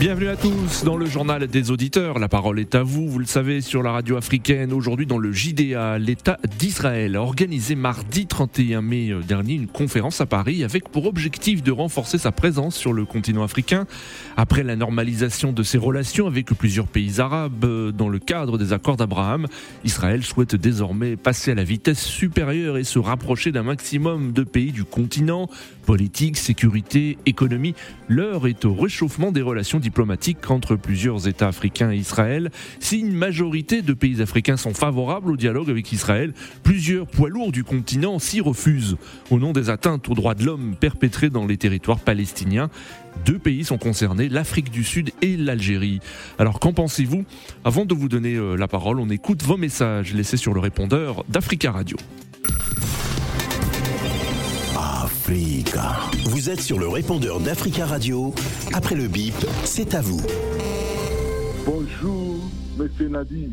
Bienvenue à tous dans le journal des auditeurs. La parole est à vous, vous le savez, sur la radio africaine. Aujourd'hui, dans le JDA, l'État d'Israël a organisé mardi 31 mai dernier une conférence à Paris avec pour objectif de renforcer sa présence sur le continent africain. Après la normalisation de ses relations avec plusieurs pays arabes dans le cadre des accords d'Abraham, Israël souhaite désormais passer à la vitesse supérieure et se rapprocher d'un maximum de pays du continent. Politique, sécurité, économie, l'heure est au réchauffement des relations diplomatique entre plusieurs États africains et Israël. Si une majorité de pays africains sont favorables au dialogue avec Israël, plusieurs poids lourds du continent s'y refusent. Au nom des atteintes aux droits de l'homme perpétrées dans les territoires palestiniens, deux pays sont concernés, l'Afrique du Sud et l'Algérie. Alors qu'en pensez-vous? Avant de vous donner euh, la parole, on écoute vos messages laissés sur le répondeur d'Africa Radio. Vous êtes sur le répondeur d'Africa Radio. Après le bip, c'est à vous. Bonjour, Monsieur Nadi.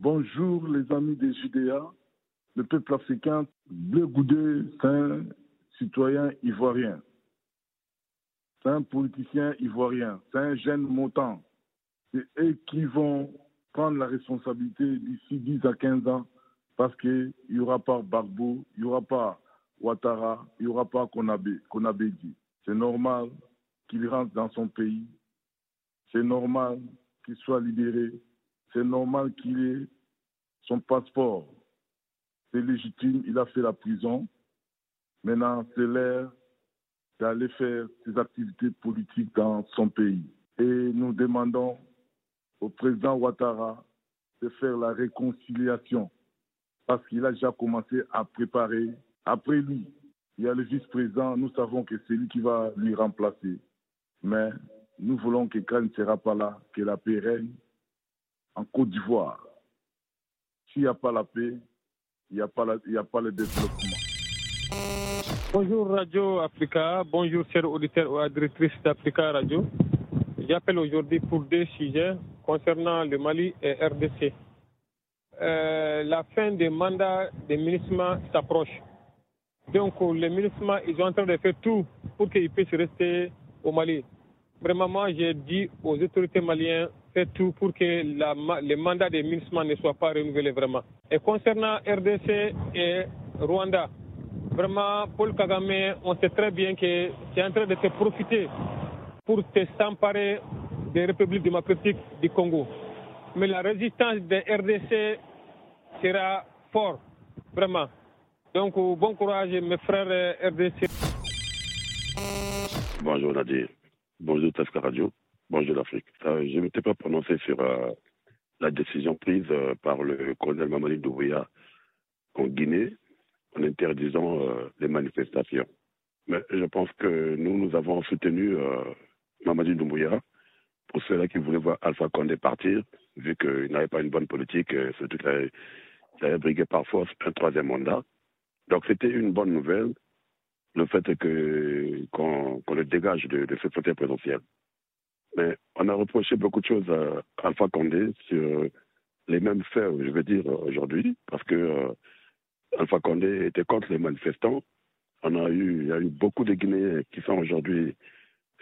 Bonjour, les amis des Judéas. Le peuple africain, Bleu Goudé, c'est un citoyen ivoirien. C'est un politicien ivoirien. C'est un jeune montant. C'est eux qui vont prendre la responsabilité d'ici 10 à 15 ans parce qu'il n'y aura pas Barbeau, il n'y aura pas Ouattara, il n'y aura pas dit. C'est normal qu'il rentre dans son pays. C'est normal qu'il soit libéré. C'est normal qu'il ait son passeport. C'est légitime, il a fait la prison. Maintenant, c'est l'heure d'aller faire ses activités politiques dans son pays. Et nous demandons au président Ouattara de faire la réconciliation parce qu'il a déjà commencé à préparer après lui, il y a le vice-président. Nous savons que c'est lui qui va lui remplacer. Mais nous voulons que il ne sera pas là, que la paix règne en Côte d'Ivoire. S'il n'y a pas la paix, il n'y a, pas a pas le développement. Bonjour Radio Africa, bonjour chers auditeurs ou auditrices d'Africa Radio. J'appelle aujourd'hui pour deux sujets concernant le Mali et RDC. Euh, la fin des mandats des ministres s'approche. Donc les ministres, ils sont en train de faire tout pour qu'ils puissent rester au Mali. Vraiment, moi, j'ai dit aux autorités maliennes, faites tout pour que la, les mandats des ministres ne soient pas renouvelés vraiment. Et concernant RDC et Rwanda, vraiment, Paul Kagame, on sait très bien que c'est en train de se profiter pour s'emparer des républiques démocratiques du Congo. Mais la résistance des RDC sera forte, vraiment. Donc, bon courage, mes frères euh, RDC. Bonjour Nadir. Bonjour Tasca Radio. Bonjour l'Afrique. Euh, je ne m'étais pas prononcé sur euh, la décision prise par le colonel Mamadi Doumbouya en Guinée en interdisant les manifestations. Mais je pense que nous, nous avons soutenu Mamadi Doumbouya pour ceux-là qui voulaient voir Alpha Condé partir, vu qu'il n'avait pas une bonne politique, surtout qu'il avait brigué par force un troisième mandat. Donc c'était une bonne nouvelle, le fait qu'on le dégage de, de ce fauteuil présidentiel. Mais on a reproché beaucoup de choses à Alpha Condé sur les mêmes faits, je veux dire, aujourd'hui, parce que euh, Alpha Condé était contre les manifestants. On a eu, il y a eu beaucoup de Guinéens qui sont aujourd'hui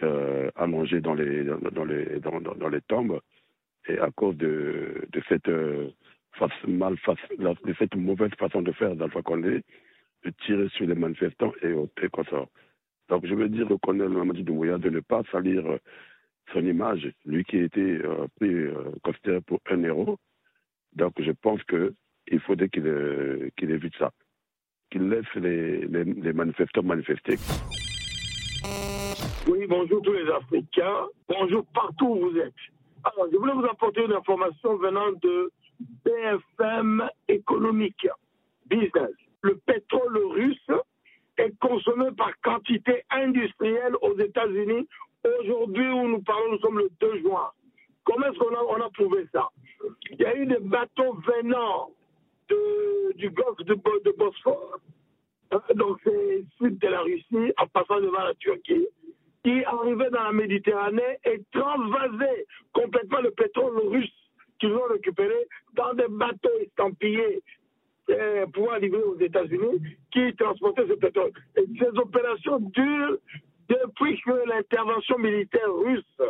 euh, allongés dans les, dans, les, dans, dans, les tombes, et à cause de, de cette, euh, mal, de cette mauvaise façon de faire d'Alpha Condé, de tirer sur les manifestants et au consorts. Donc je veux dire au colonel Mamadi Doumbouya de ne pas salir euh, son image, lui qui a été euh, euh, considéré pour un héros. Donc je pense qu'il faudrait qu'il évite ça, qu'il laisse les, manifestants manifester. Oui, bonjour tous les Africains, bonjour partout où vous êtes. Alors, je voulais vous apporter une information venant de BFM économique, business le pétrole russe est consommé par quantité industrielle aux États-Unis. Aujourd'hui où nous parlons, nous sommes le 2 juin. Comment est-ce qu'on a, on prouvé ça? Il y a eu des bateaux venant du golfe de, de Bosphore, hein, donc c'est sud de la Russie, en passant devant la Turquie, qui arrivaient dans la Méditerranée et transvasaient complètement le pétrole russe qu'ils ont récupéré dans des bateaux estampillés euh, pouvoir livrer aux États-Unis qui transportaient ce pétrole. Et ces opérations durent depuis que l'intervention militaire russe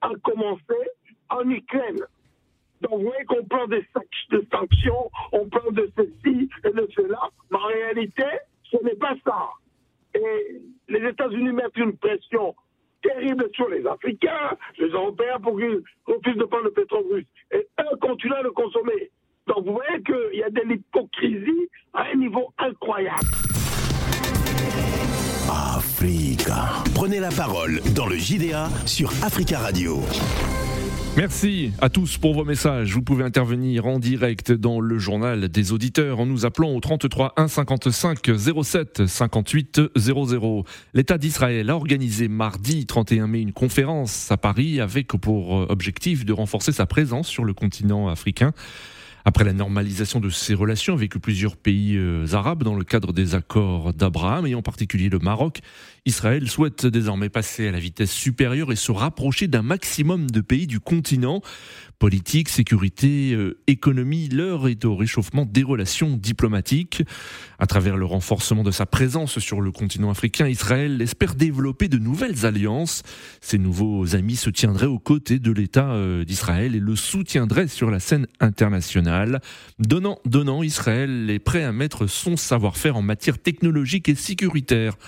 a commencé en Ukraine. Donc vous voyez qu'on parle de, de sanctions, on parle de ceci et de cela, mais en réalité, ce n'est pas ça. Et les États-Unis mettent une pression terrible sur les Africains, les Européens, pour qu'ils refusent de prendre le pétrole russe. Et eux continuent à le consommer. Qu'il y a de l'hypocrisie à un niveau incroyable. Africa. Prenez la parole dans le JDA sur Africa Radio. Merci à tous pour vos messages. Vous pouvez intervenir en direct dans le journal des auditeurs en nous appelant au 33 1 55 07 58 00. L'État d'Israël a organisé mardi 31 mai une conférence à Paris avec pour objectif de renforcer sa présence sur le continent africain. Après la normalisation de ses relations avec plusieurs pays euh, arabes dans le cadre des accords d'Abraham et en particulier le Maroc, Israël souhaite désormais passer à la vitesse supérieure et se rapprocher d'un maximum de pays du continent. Politique, sécurité, euh, économie, l'heure est au réchauffement des relations diplomatiques. À travers le renforcement de sa présence sur le continent africain, Israël espère développer de nouvelles alliances. Ses nouveaux amis se tiendraient aux côtés de l'État euh, d'Israël et le soutiendraient sur la scène internationale. Donnant, donnant, Israël est prêt à mettre son savoir-faire en matière technologique et sécuritaire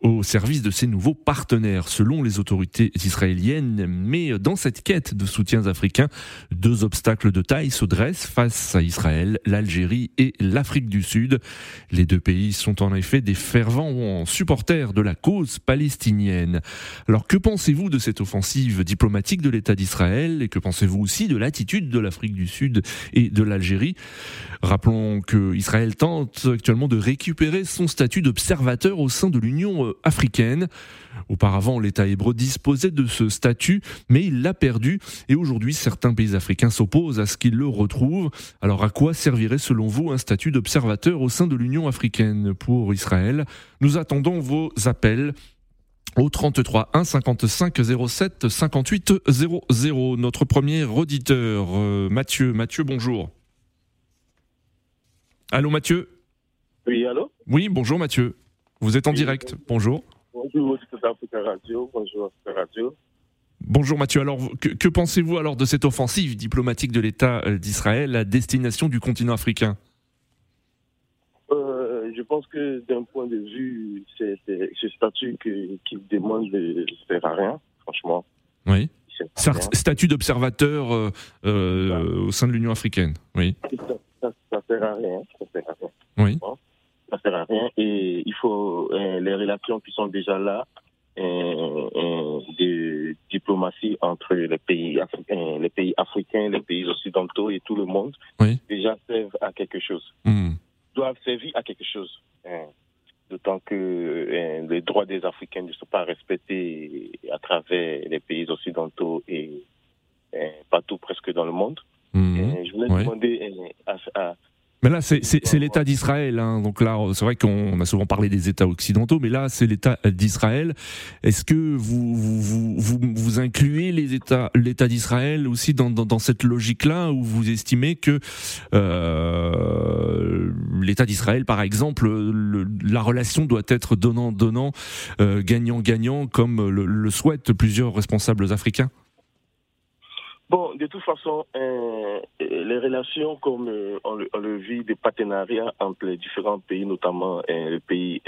au service de ses nouveaux partenaires, selon les autorités israéliennes. Mais dans cette quête de soutiens africains, deux obstacles de taille se dressent face à Israël, l'Algérie et l'Afrique du Sud. Les deux pays sont en effet des fervents supporters de la cause palestinienne. Alors que pensez-vous de cette offensive diplomatique de l'État d'Israël et que pensez-vous aussi de l'attitude de l'Afrique du Sud et de l'Algérie? Rappelons que Israël tente actuellement de récupérer son statut d'observateur au sein de l'Union africaine. Auparavant, l'État hébreu disposait de ce statut, mais il l'a perdu et aujourd'hui, certains pays africains s'opposent à ce qu'il le retrouve. Alors à quoi servirait selon vous un statut d'observateur au sein de l'Union africaine pour Israël? Nous attendons vos appels au 33 1 55 07 58 00. Notre premier auditeur, euh, Mathieu. Mathieu, bonjour. Allô Mathieu? Oui, allô? Oui, bonjour Mathieu. Vous êtes en direct. Bonjour. Bonjour Africa Radio. Bonjour Africa Radio. Bonjour Mathieu. Alors, que, pensez-vous alors de cette offensive diplomatique de l'État euh, d'Israël à destination du continent africain? Euh, Je pense que d'un point de vue, c'est ce statut qu'il demande ne sert à rien, franchement. Oui. Statut d'observateur euh, au sein de l'Union africaine. Oui. Ça, ça, sert à rien. Ça sert à rien. Oui ça sert à rien. Et il faut euh, les relations qui sont déjà là euh, euh, de diplomatie entre les pays africains, les pays africains, les pays occidentaux et tout le monde déjà servent à quelque chose. Hmm. Doivent servir à quelque chose. D'autant que les droits des Africains ne sont pas respectés à travers les pays occidentaux et partout presque dans le monde. Hmm. je voulais demander à mais là, c'est l'État d'Israël. Hein. Donc là, c'est vrai qu'on a souvent parlé des États occidentaux, mais là, c'est l'État d'Israël. Est-ce que vous vous, vous, vous, incluez les États, l'État d'Israël aussi dans, dans, dans cette logique-là, où vous estimez que euh, l'État d'Israël, par exemple, la relation doit être donnant-donnant, euh, gagnant-gagnant, comme le, le souhaitent plusieurs responsables africains? Bon, de toute façon, euh, les relations comme euh, on, le, vit, des partenariats entre les différents pays, notamment euh, le pays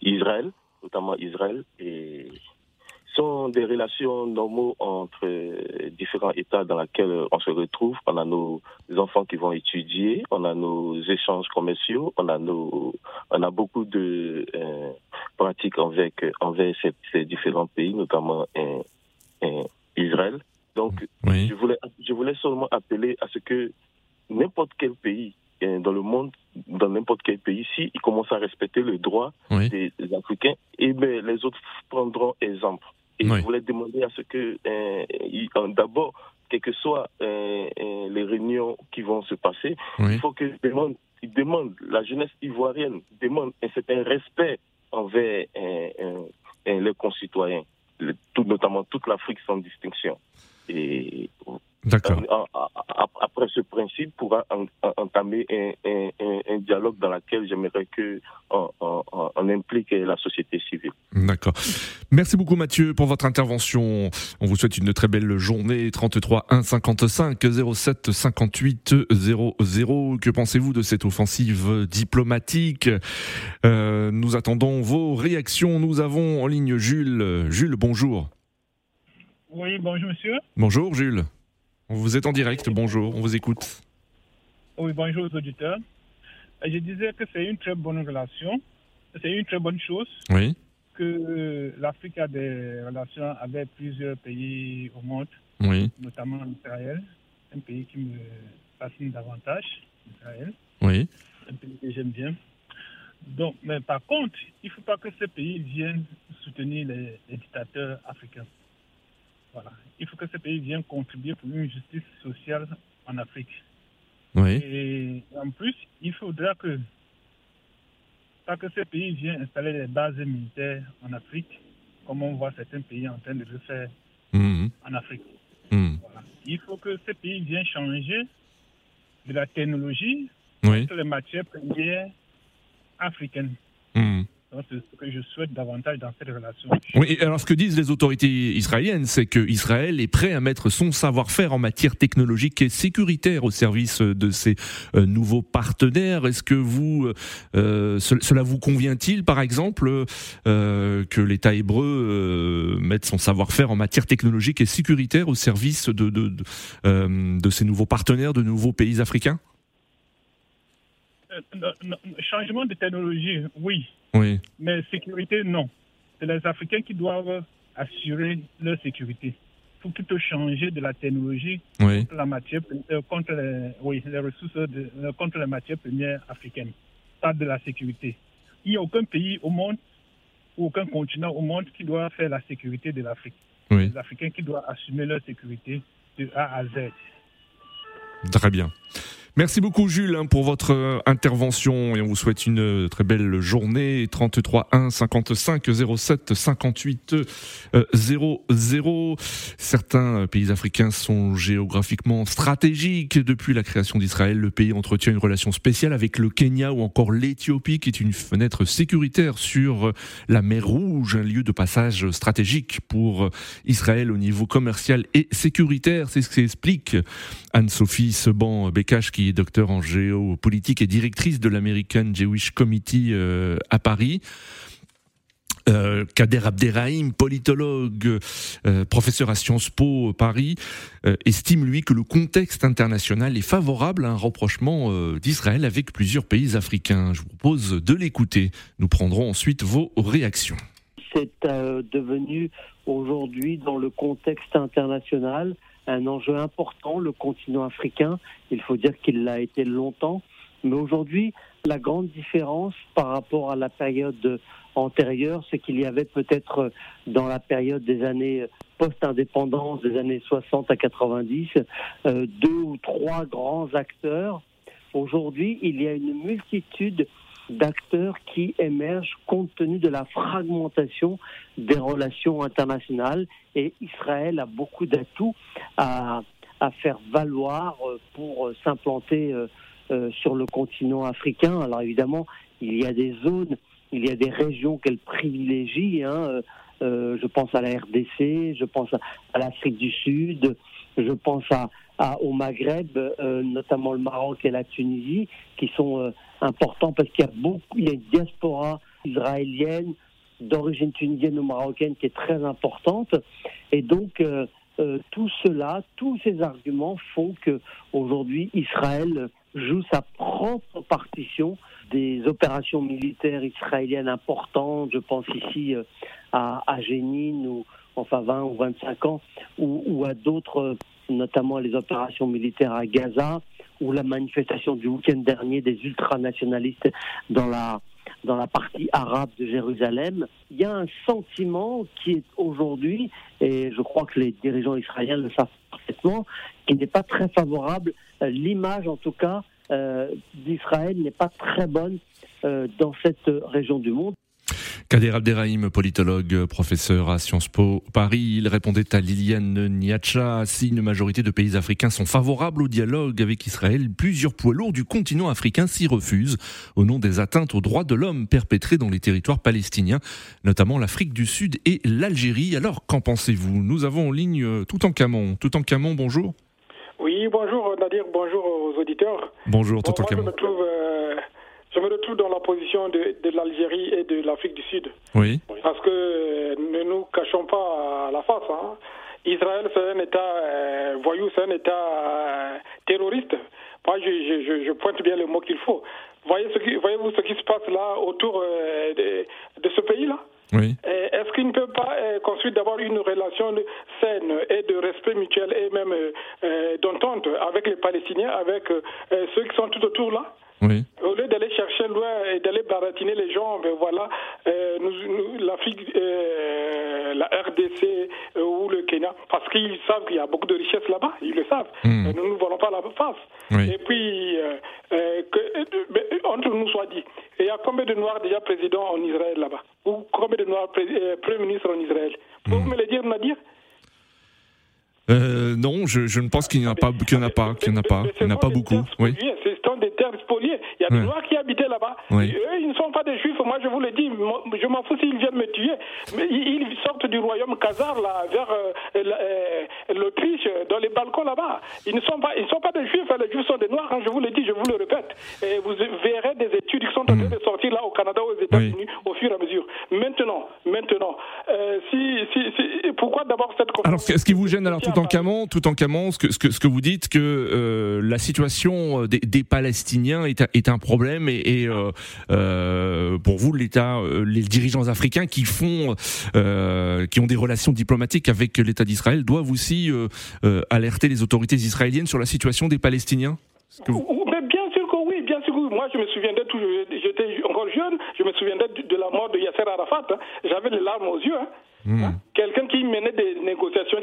Israël, notamment Israël, sont des relations normaux entre différents États dans lesquels on se retrouve. On a nos enfants qui vont étudier, on a nos échanges commerciaux, on a nos, on a beaucoup de pratiques envers, envers ces, ces, différents pays, notamment Israël. Donc, je, voulais, je voulais seulement appeler à ce que n'importe quel pays euh, dans le monde, dans n'importe quel pays, s'ils commencent à respecter le droit des, Africains, et eh bien, les autres prendront exemple. Et je voulais demander à ce que, euh, d'abord, quelles que soient euh, les réunions qui vont se passer, il faut qu'ils demandent, ils demandent, la jeunesse ivoirienne demande un certain respect envers les concitoyens tout, notamment toute l'Afrique sans distinction. Et D'accord. après ce principe, pourra entamer un, dialogue dans lequel j'aimerais que on, implique la société civile. D'accord. Merci beaucoup Mathieu pour votre intervention. On vous souhaite une très belle journée. 33 1 55 07 58 00. Que pensez-vous de cette offensive diplomatique? Euh, Nous attendons vos réactions. Nous avons en ligne Jules. Jules, bonjour. Oui, bonjour monsieur. Bonjour Jules. Vous êtes en direct, bonjour, on vous écoute. Oui, bonjour aux auditeurs. Je disais que c'est une très bonne relation, c'est une très bonne chose. Oui. Que l'Afrique a des relations avec plusieurs pays au monde, oui. notamment Israël, un pays qui me fascine davantage, Israël. Oui. Un pays que j'aime bien. Donc, mais par contre, il ne faut pas que ce pays vienne soutenir les dictateurs africains. Il faut que ce pays vienne contribuer pour une justice sociale en Afrique. Oui. Et en plus, il faudra que, pas que ce pays vienne installer des bases militaires en Afrique, comme on voit certains pays en train de le faire mhm. en Afrique. Mhm. Il faut que ce pays vienne changer de la technologie oui. sur les matières premières africaines. C'est ce que je souhaite davantage dans cette relation. Oui, alors ce que disent les autorités israéliennes, c'est que Israël est prêt à mettre son savoir-faire en matière technologique et sécuritaire au service de ses euh, nouveaux partenaires. Est-ce que vous, euh, cela vous convient-il, par exemple, euh, que l'État hébreu mette son savoir-faire en matière technologique et sécuritaire au service de, de, de, de ses nouveaux partenaires, de nouveaux pays africains? Changement de technologie, oui. Oui. Mais sécurité, non. C'est les Africains qui doivent assurer leur sécurité. Il faut plutôt changer de la technologie contre, la matière, euh, contre les, oui, les ressources, de, euh, contre les matières premières africaines, pas de la sécurité. Il n'y a aucun pays au monde, ou aucun continent au monde qui doit faire la sécurité de l'Afrique. Oui. Les Africains qui doivent assumer leur sécurité de A à Z. Très bien. Merci beaucoup Jules hein, pour votre euh, intervention et on vous souhaite une euh, très belle journée. 33 1 55 07 58 00. Certains euh, pays africains sont géographiquement stratégiques. Depuis la création d'Israël, le pays entretient une relation spéciale avec le Kenya ou encore l'Éthiopie qui est une fenêtre sécuritaire sur la mer Rouge, un lieu de passage stratégique pour Israël au niveau commercial et sécuritaire. C'est ce qu'explique Anne-Sophie Seban-Bekash qui docteur en géopolitique et directrice de l'American Jewish Committee euh, à Paris. Euh, Kader Abderrahim, politologue, euh, professeur à Sciences Po Paris, estime lui que le contexte international est favorable à un rapprochement d'Israël avec plusieurs pays africains. Je vous propose de l'écouter. Nous prendrons ensuite vos réactions. C'est devenu aujourd'hui dans le contexte international un enjeu important, le continent africain. Il faut dire qu'il l'a été longtemps. Mais aujourd'hui, la grande différence par rapport à la période antérieure, c'est qu'il y avait peut-être dans la période des années post-indépendance, des années 60 à 90, euh, deux ou trois grands acteurs. Aujourd'hui, il y a une multitude d'acteurs qui émergent compte tenu de la fragmentation des relations internationales. Et Israël a beaucoup d'atouts à, à, faire valoir euh, pour euh, s'implanter euh, sur le continent africain. Alors évidemment, il y a des zones, il y a des régions qu'elle privilégie. Hein. je pense à la RDC, je pense à, l'Afrique du Sud, je pense à, au Maghreb, notamment le Maroc et la Tunisie, qui sont important parce qu'il y a beaucoup, il y a une diaspora israélienne d'origine tunisienne ou marocaine qui est très importante. Et donc, euh, euh, tout cela, tous ces arguments font que aujourd'hui Israël joue sa propre partition des opérations militaires israéliennes importantes. Je pense ici euh, à, à Jénine ou enfin 20 ou 25 ans, ou, ou à d'autres, notamment les opérations militaires à Gaza ou la manifestation du week-end dernier des ultranationalistes dans la dans la partie arabe de Jérusalem, il y a un sentiment qui est aujourd'hui, et je crois que les dirigeants israéliens le savent parfaitement, qui n'est pas très favorable. Euh, l'image, en tout cas, euh, d'Israël n'est pas très bonne euh, dans cette région du monde. Kader Abderrahim, politologue, professeur à Sciences Po Paris, il répondait à Liliane Niacha. Si une majorité de pays africains sont favorables au dialogue avec Israël, plusieurs poids lourds du continent africain s'y refusent au nom des atteintes aux droits de l'homme perpétrées dans les territoires palestiniens, notamment l'Afrique du Sud et l'Algérie. Alors, qu'en pensez-vous? Nous avons en ligne euh, Tout en Camon. Tout en Camon, bonjour. Oui, bonjour Nadir, bonjour aux auditeurs. Bonjour, Tout en Camon je me retrouve dans la position de, de l'Algérie et de l'Afrique du Sud. Oui. Parce que euh, ne nous cachons pas la face. Hein. Israël, c'est un État euh, voyou, c'est un État euh, terroriste. Moi, je, je, je, pointe bien le mot qu'il faut. Voyez ce qui, voyez-vous ce qui se passe là autour de, de, ce pays-là? Oui. Est-ce qu'il ne peut pas construire d'abord une relation saine et de respect mutuel et même d'entente avec les Palestiniens, avec ceux qui sont tout autour là? Oui. Au lieu d'aller chercher loin et d'aller baratiner les gens, ben voilà, euh, nous, l'Afrique, euh, la RDC euh, ou le Kenya, parce qu'ils savent qu'il y a beaucoup de richesses là-bas, ils le savent. Hmm. Nous ne voulons pas la face. Et puis, que, ben, entre nous soit dit, il y a combien de Noirs déjà présidents en Israël là-bas Ou combien de Noirs Premier ministre en Israël Vous hmm. me le dire, Nadir euh, non, je, je, ne pense qu'il n'y en a pas, qu'il n'y en a pas, qu'il n'y en a pas, il n'y en a pas beaucoup. Oui. Il y a des Noirs qui habitaient là-bas. Eux, ils ne sont pas des Juifs. Moi, je vous le dis, je m'en fous s'ils viennent me tuer. Mais ils sortent du royaume Khazar là, vers euh, euh, l'Autriche, dans les balcons là-bas. Ils ne sont pas, ils sont pas des Juifs. Les Juifs sont des Noirs. Hein, je vous le dis, je vous le répète. Et vous verrez des études qui sont en train mm. de sortir là au Canada, aux États-Unis, au fur et à mesure. Maintenant, maintenant, euh, si, si, si, pourquoi d'abord cette Alors, ce qui vous gêne alors tout en camon, tout en camon, ce que, ce que, ce que vous dites que euh, la situation des, des Palestiniens est, est, un problème et, et euh, euh pour vous l'État, euh, les dirigeants africains qui font, euh, qui ont des relations diplomatiques avec l'État d'Israël doivent aussi alerter les autorités israéliennes sur la situation des Palestiniens. Bien sûr que oui, bien sûr que. Moi, je me souviendrai toujours, j'étais encore jeune, je me souviendrai de la mort de Yasser Arafat. Hein. J'avais les larmes aux yeux. Hein. Hmm. Hein?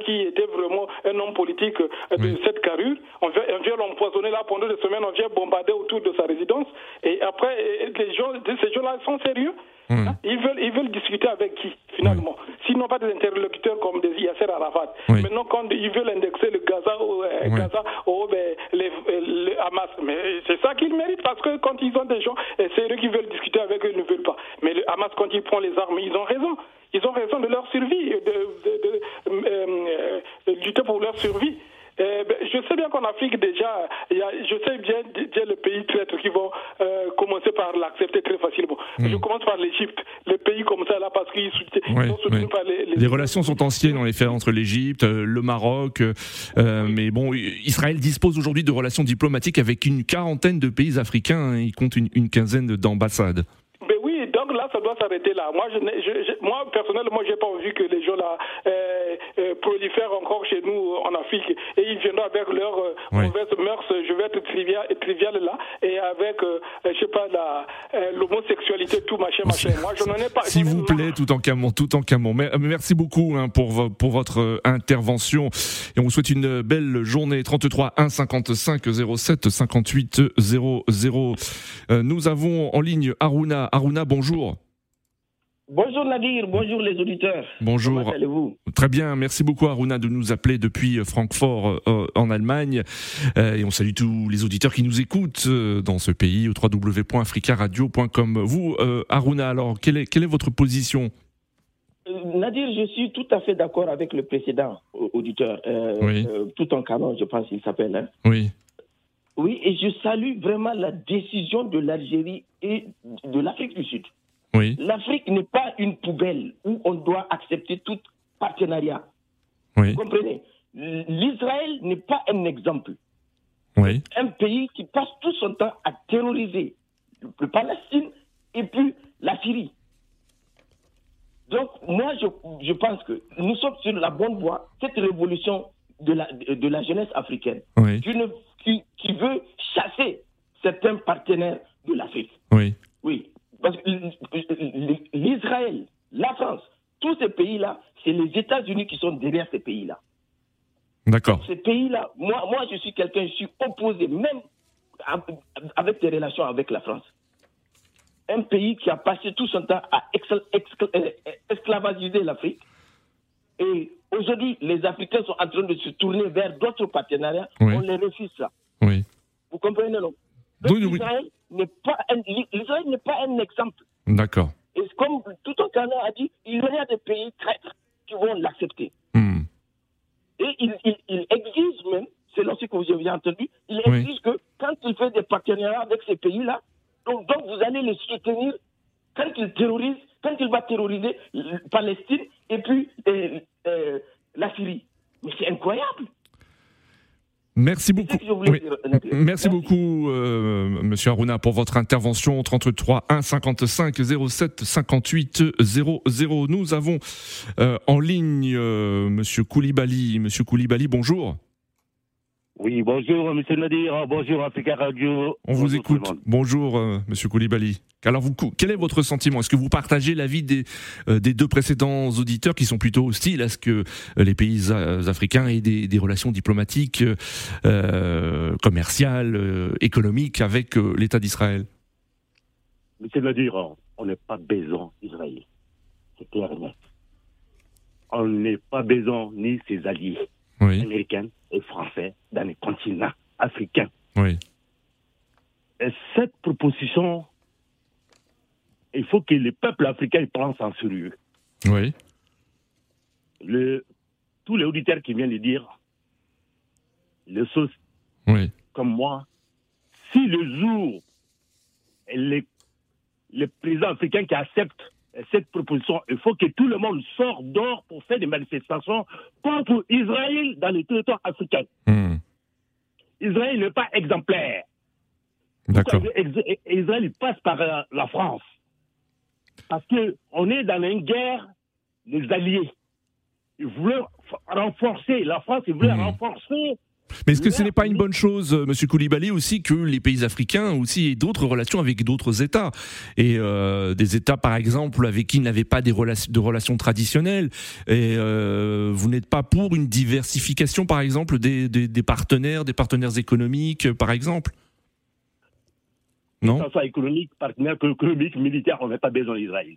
Qui était vraiment un homme politique euh, de cette carrure. On vient, on vient l'empoisonner là pendant des semaines, on vient bombarder autour de sa résidence. Et après, les gens, ces gens-là sont sérieux. Hein? Ils, veulent, ils veulent discuter avec qui, finalement? S'ils n'ont pas des interlocuteurs comme des Yasser Arafat. Maintenant, quand ils veulent indexer le Gaza au, euh, Gaza au ben, les, les, Hamas, mais c'est ça qu'ils méritent parce que quand ils ont des gens sérieux qui veulent discuter avec eux, ils ne veulent pas. Mais le Hamas, quand il prend les armes, ils ont raison. Ils ont raison de leur survie, de, euh, lutter pour leur survie. Euh, ben, je sais bien qu'en Afrique déjà, y a, je sais bien, bien les pays traîtres qui vont euh, commencer par l'accepter très facilement. Hmm. Je commence par l'Égypte, les pays comme ça là parce qu'ils sont soutenus par les, les, relations sont anciennes en effet entre l'Égypte, le Maroc, mais bon, Israël dispose aujourd'hui de relations diplomatiques avec une quarantaine de pays africains. Hein. il compte une, une quinzaine d'ambassades doit s'arrêter là. Moi, je, je, moi personnellement, j'ai pas envie que les gens là euh, euh, prolifèrent encore chez nous en Afrique et ils viendront avec leurs euh, mauvaises mœurs. Je vais être trivial, trivial là et avec, je sais pas, l'homosexualité, tout machin, machin. Moi, je n'en ai pas. S'il vous plaît, tout en camon, tout en camon. Merci beaucoup hein, pour pour votre intervention et on vous souhaite une belle journée. 33 1 55 07 58 00. nous avons en ligne Aruna. Aruna, bonjour. Bonjour Nadir, bonjour les auditeurs. Bonjour. Comment allez-vous? Très bien, merci beaucoup Aruna de nous appeler depuis Francfort euh, en Allemagne. Euh, et on salue tous les auditeurs qui nous écoutent euh, dans ce pays au www.africaradio.com. Vous, Aruna, alors, quelle est, quelle est votre position? Nadir, je suis tout à fait d'accord avec le précédent auditeur, oui. tout en canon, je pense qu'il s'appelle. Hein. Oui. Oui, et je salue vraiment la décision de l'Algérie et de l'Afrique du Sud. L'Afrique n'est pas une poubelle où on doit accepter tout partenariat. Vous comprenez? L'Israël n'est pas un exemple. Un pays qui passe tout son temps à terroriser le Palestine et puis la Syrie. Donc, moi, je, pense que nous sommes sur la bonne voie. Cette révolution de la, de la jeunesse africaine qui, qui, veut chasser certains partenaires de l'Afrique. Oui. Oui. Parce que l'Israël, la France, tous ces pays-là, c'est les États-Unis qui sont derrière ces pays-là. D'accord. Ces pays-là, moi, moi, je suis quelqu'un, je suis opposé, même avec des relations avec la France. un pays qui a passé tout son temps à euh, esclavagiser l'Afrique. Et aujourd'hui, les Africains sont en train de se tourner vers d'autres partenariats. On les refuse ça. Oui. Vous comprenez, non? L'Israël n'est pas, un exemple. D'accord. Et comme tout un canard a dit, il y a des pays traîtres qui vont l'accepter. Hmm. Et il, exige même, c'est ce que vous avez entendu, il exige que quand il fait des partenariats avec ces pays-là, donc, donc vous allez les soutenir quand ils terrorisent, quand il va terroriser Palestine et puis euh, euh, la Syrie. Mais c'est incroyable. Merci beaucoup. Merci, beaucoup, euh, Monsieur Aruna, pour votre intervention. 33 1 55 07 58 00. Nous avons en ligne Monsieur Koulibaly. Monsieur Koulibaly, bonjour. Oui, bonjour Monsieur Nadir, bonjour Africa Radio. On vous écoute. Bonjour euh, Monsieur Koulibaly. Alors vous, quel est votre sentiment? Est-ce que vous partagez l'avis des, euh, des deux précédents auditeurs qui sont plutôt hostiles à ce que euh, les pays africains aient des, relations diplomatiques, commerciales, économiques avec l'État d'Israël? Monsieur Nadir, on n'est pas besoin d'Israël. C'est clair et net. On n'est pas besoin ni ses alliés américains et français dans les continents africains. Oui. Et cette proposition, il faut que les peuples africains prennent ça en sérieux. Oui. Le, tous les auditeurs qui viennent de dire, les choses oui. comme moi, si le jour les, les présidents africains qui acceptent cette proposition, il faut que tout le monde sorte dehors pour faire des manifestations contre Israël dans les territoires africains. Hmm. Israël n'est pas exemplaire. D'accord. Israël passe par euh, la France? Parce qu'on est dans une guerre des alliés. Ils voulaient renforcer, la France, ils voulaient hmm. renforcer mais est-ce que ce n'est pas une bonne chose, euh, Monsieur Koulibaly, aussi que les pays africains aussi aient d'autres relations avec d'autres États et euh, des États, par exemple, avec qui ils n'avaient pas des relations, de relations traditionnelles Et euh, vous n'êtes pas pour une diversification, par exemple, des, des, partenaires, des partenaires économiques, par exemple? Non? Que ce soit économique, partenaire économique, militaire, on n'a pas besoin d'Israël.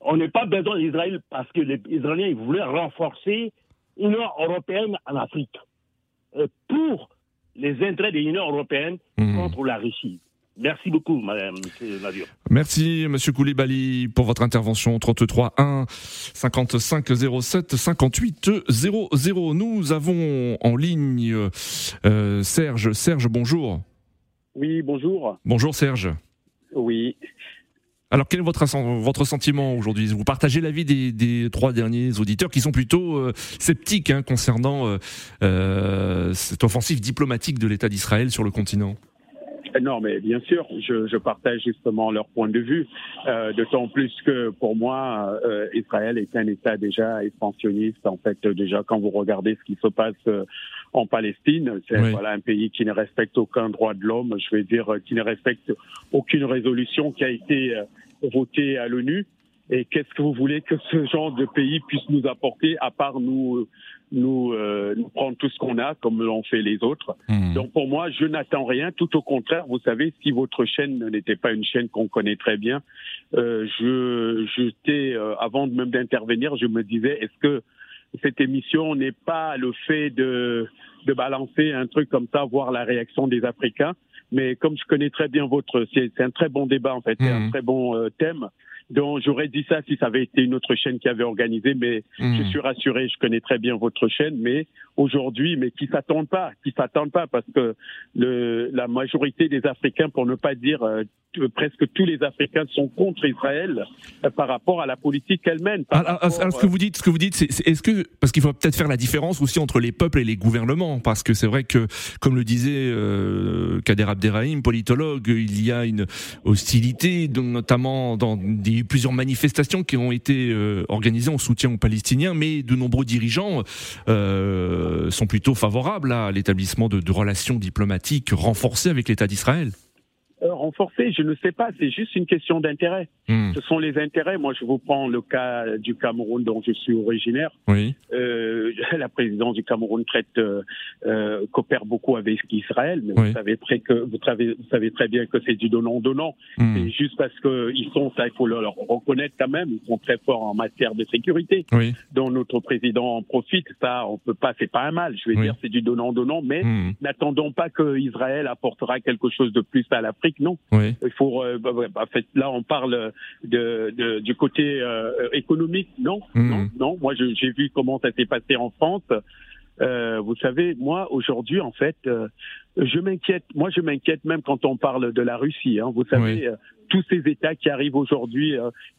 On n'a pas besoin d'Israël parce que les Israéliens voulaient renforcer l'Union européenne en Afrique. Euh, pour les intérêts de l'Union européenne mmh. contre la Russie. Merci beaucoup, Madame Nadir. Merci, Monsieur Koulibaly, pour votre intervention. 33 1 55 07 58 00. Nous avons en ligne euh, Serge. Serge, bonjour. Oui, bonjour. Bonjour, Serge. Oui. Alors, quel est votre, votre sentiment aujourd'hui? Vous partagez l'avis des, des, trois derniers auditeurs qui sont plutôt euh, sceptiques hein, concernant euh, euh, cette offensive diplomatique de l'État d'Israël sur le continent? Non, mais bien sûr, je, je, partage justement leur point de vue, euh, d'autant plus que pour moi, euh, Israël est un État déjà expansionniste. En fait, déjà quand vous regardez ce qui se passe euh, en Palestine, c'est voilà un pays qui ne respecte aucun droit de l'homme, je vais dire qui ne respecte aucune résolution qui a été euh, votée à l'ONU. Et qu'est-ce que vous voulez que ce genre de pays puisse nous apporter à part nous nous, euh, nous prendre tout ce qu'on a comme l'ont fait les autres? Mmh. Donc pour moi, je n'attends rien. Tout au contraire, vous savez, si votre chaîne n'était pas une chaîne qu'on connaît très bien, euh, je j'étais euh, avant même d'intervenir, je me disais est-ce que cette émission n'est pas le fait de de balancer un truc comme ça, voir la réaction des Africains. Mais comme je connais très bien votre, c'est un très bon débat en fait, c'est un mmh. très bon euh, thème. Donc j'aurais dit ça si ça avait été une autre chaîne qui avait organisé, mais mmh. je suis rassuré, je connais très bien votre chaîne, mais aujourd'hui, mais qui s'attendent pas, qui s'attendent pas, parce que le, la majorité des Africains, pour ne pas dire euh, presque tous les Africains, sont contre Israël euh, par rapport à la politique qu'elle mène. Alors, ce que vous dites, ce que vous dites, c'est est, ce que parce qu'il faut peut-être faire la différence aussi entre les peuples et les gouvernements, parce que c'est vrai que, comme le disait euh, Kader Abderrahim, politologue, il y a une hostilité, notamment dans des, plusieurs manifestations qui ont été euh, organisées en soutien aux Palestiniens, mais de nombreux dirigeants euh, sont plutôt favorables à l'établissement de relations diplomatiques renforcées avec l'État d'Israël. Euh, renforcer. Je ne sais pas, c'est juste une question d'intérêt. Hmm. Ce sont les intérêts. Moi, je vous prends le cas du Cameroun dont je suis originaire. Oui. Euh, la présidence du Cameroun traite, euh, euh, coopère beaucoup avec Israël, mais vous savez très que vous savez, vous savez très bien que c'est du donnant-donnant. Hmm. C'est juste parce que ils sont, ça il faut leur reconnaître quand même, ils sont très forts en matière de sécurité. Oui. Dont notre président en profite. Ça, on peut pas, c'est pas un mal. Je vais dire, c'est du donnant-donnant, mais hmm. n'attendons pas que Israël apportera quelque chose de plus à l'Afrique. Non. Oui. Il faut. Euh, bah, bah, fait, là, on parle de, de du côté euh, économique. Non, hmm. non, non. Moi, j'ai vu comment ça s'est passé en France. Euh, vous savez, moi aujourd'hui, en fait, euh, je m'inquiète. Moi, je m'inquiète même quand on parle de la Russie. Hein. Vous savez, euh, tous ces États qui arrivent aujourd'hui.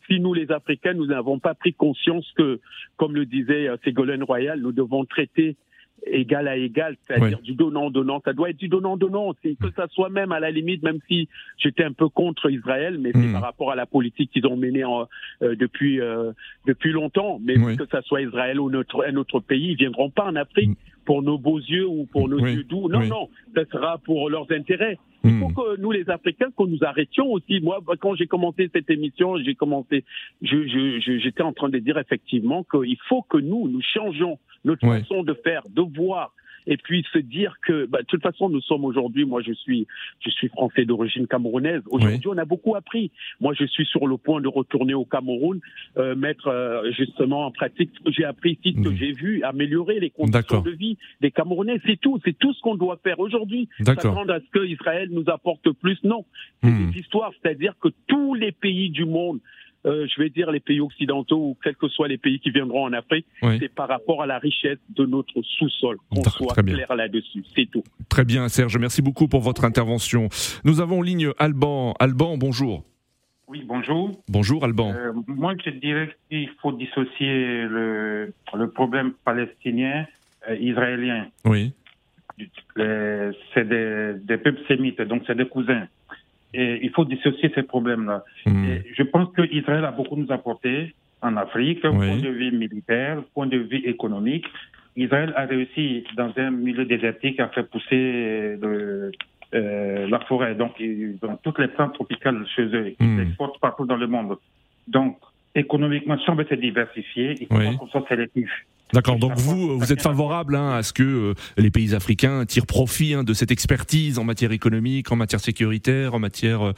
si nous, les Africains, nous n'avons pas pris conscience que, comme le disait Ségolène Royal, nous devons traiter égal à égal, c'est-à-dire du donnant-donnant. Ça doit être du donnant-donnant. C'est que ça soit même à la limite, même si j'étais un peu contre Israël, mais c'est hmm. par rapport à la politique qu'ils ont menée en, euh, depuis euh, depuis longtemps. Mais que ça soit Israël ou notre, un autre pays, ils viendront pas en Afrique. Hmm. pour nos beaux yeux ou pour nos yeux doux. Non, non, ça sera pour leurs intérêts. Il faut hmm. que nous, les Africains, que nous arrêtions aussi. Moi, quand j'ai commencé cette émission, j'ai commencé, j'étais en train de dire effectivement qu'il faut que nous, nous changeons notre façon de faire, de voir, et puis se dire que, bah, de toute façon, nous sommes aujourd'hui, moi je suis, je suis français d'origine camerounaise. Aujourd'hui, on a beaucoup appris. Moi, je suis sur le point de retourner au Cameroun, euh, mettre euh, justement en pratique ce que j'ai appris ici, ce que j'ai vu, améliorer les conditions de vie des Camerounais. C'est tout, c'est tout ce qu'on doit faire aujourd'hui. S'attendre à ce que Israël nous apporte plus, non. C'est mmh. des histoires, c'est-à-dire que tous les pays du monde euh, je vais dire les pays occidentaux ou quels que soient les pays qui viendront en Afrique, c'est par rapport à la richesse de notre sous-sol. Qu'on soit clair là-dessus, c'est tout. Très bien, Serge. Merci beaucoup pour votre intervention. Nous avons en ligne Alban. Alban, bonjour. Oui, bonjour. Bonjour Alban. Euh, moi, je dirais qu'il faut dissocier le, le problème palestinien euh, israélien. Oui. C'est des, des peuples sémites, donc c'est des cousins. Et il faut dissocier ces problèmes-là. Hmm. Je pense qu'Israël a beaucoup nous apporté en Afrique, point de vue militaire, point de vue économique. Israël a réussi, dans un milieu désertique, à faire pousser le, euh, la forêt. Donc, ils ont toutes les plantes tropicales chez eux. Ils mmh. exportent partout dans le monde. Donc, économiquement, si on veut se diversifier, il faut oui. qu'on soit sélectif. D'accord, donc vous, vous êtes favorable hein, à ce que euh, les pays africains tirent profit hein, de cette expertise en matière économique, en matière sécuritaire, en matière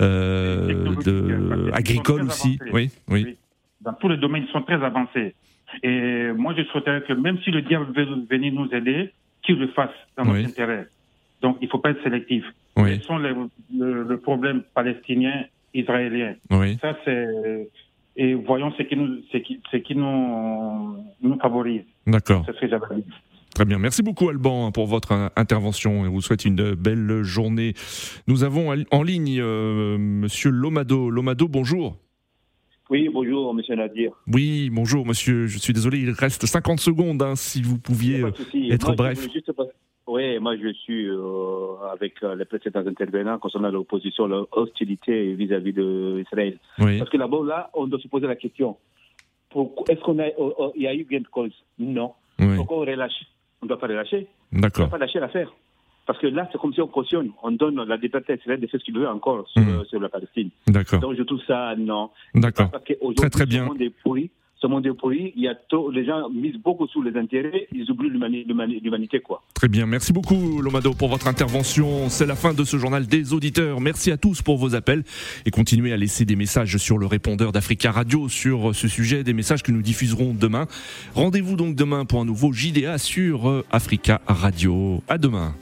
euh, de, agricole aussi. Oui, oui, Dans tous les domaines, ils sont très avancés. Et moi, je souhaiterais que même si le diable veut venir nous aider, qu'il le fasse dans notre intérêt. Donc, il ne faut pas être sélectif. Oui. Quels sont les, le, problème palestinien, israélien? Oui. Ça, c'est et voyons ce qui nous, ce qui, ce qui nous, nous favorise. D'accord. C'est ce que j'avais dit. Très bien. Merci beaucoup Alban pour votre intervention et vous souhaite une belle journée. Nous avons en ligne euh, Monsieur Lomado. Lomado, bonjour. Oui, bonjour Monsieur Nadir. Oui, bonjour Monsieur. Je suis désolé, il reste 50 secondes hein, si vous pouviez être bref. Oui, moi je suis euh, avec euh, les précédents intervenants concernant l'opposition, l'hostilité vis-à-vis d'Israël. Parce que là-bas, là, on doit se poser la question est-ce qu'on a, oh, il y a eu gain de cause? Non. Pourquoi on relâche? On ne doit pas relâcher. D'accord. On ne doit pas lâcher l'affaire. Parce que là, c'est comme si on cautionne, on donne la liberté à Israël de faire ce qu'il veut encore sur, mmh. sur la Palestine. D'accord. Donc je trouve ça non. D'accord. Très très bien. Le monde est pourri ce monde est pourri. Il y a les gens misent beaucoup sur les intérêts, ils oublient l'humanité. Très bien, merci beaucoup Lomado pour votre intervention. C'est la fin de ce journal des auditeurs. Merci à tous pour vos appels et continuez à laisser des messages sur le répondeur d'Africa Radio sur ce sujet, des messages que nous diffuserons demain. Rendez-vous donc demain pour un nouveau JDA sur Africa Radio. À demain.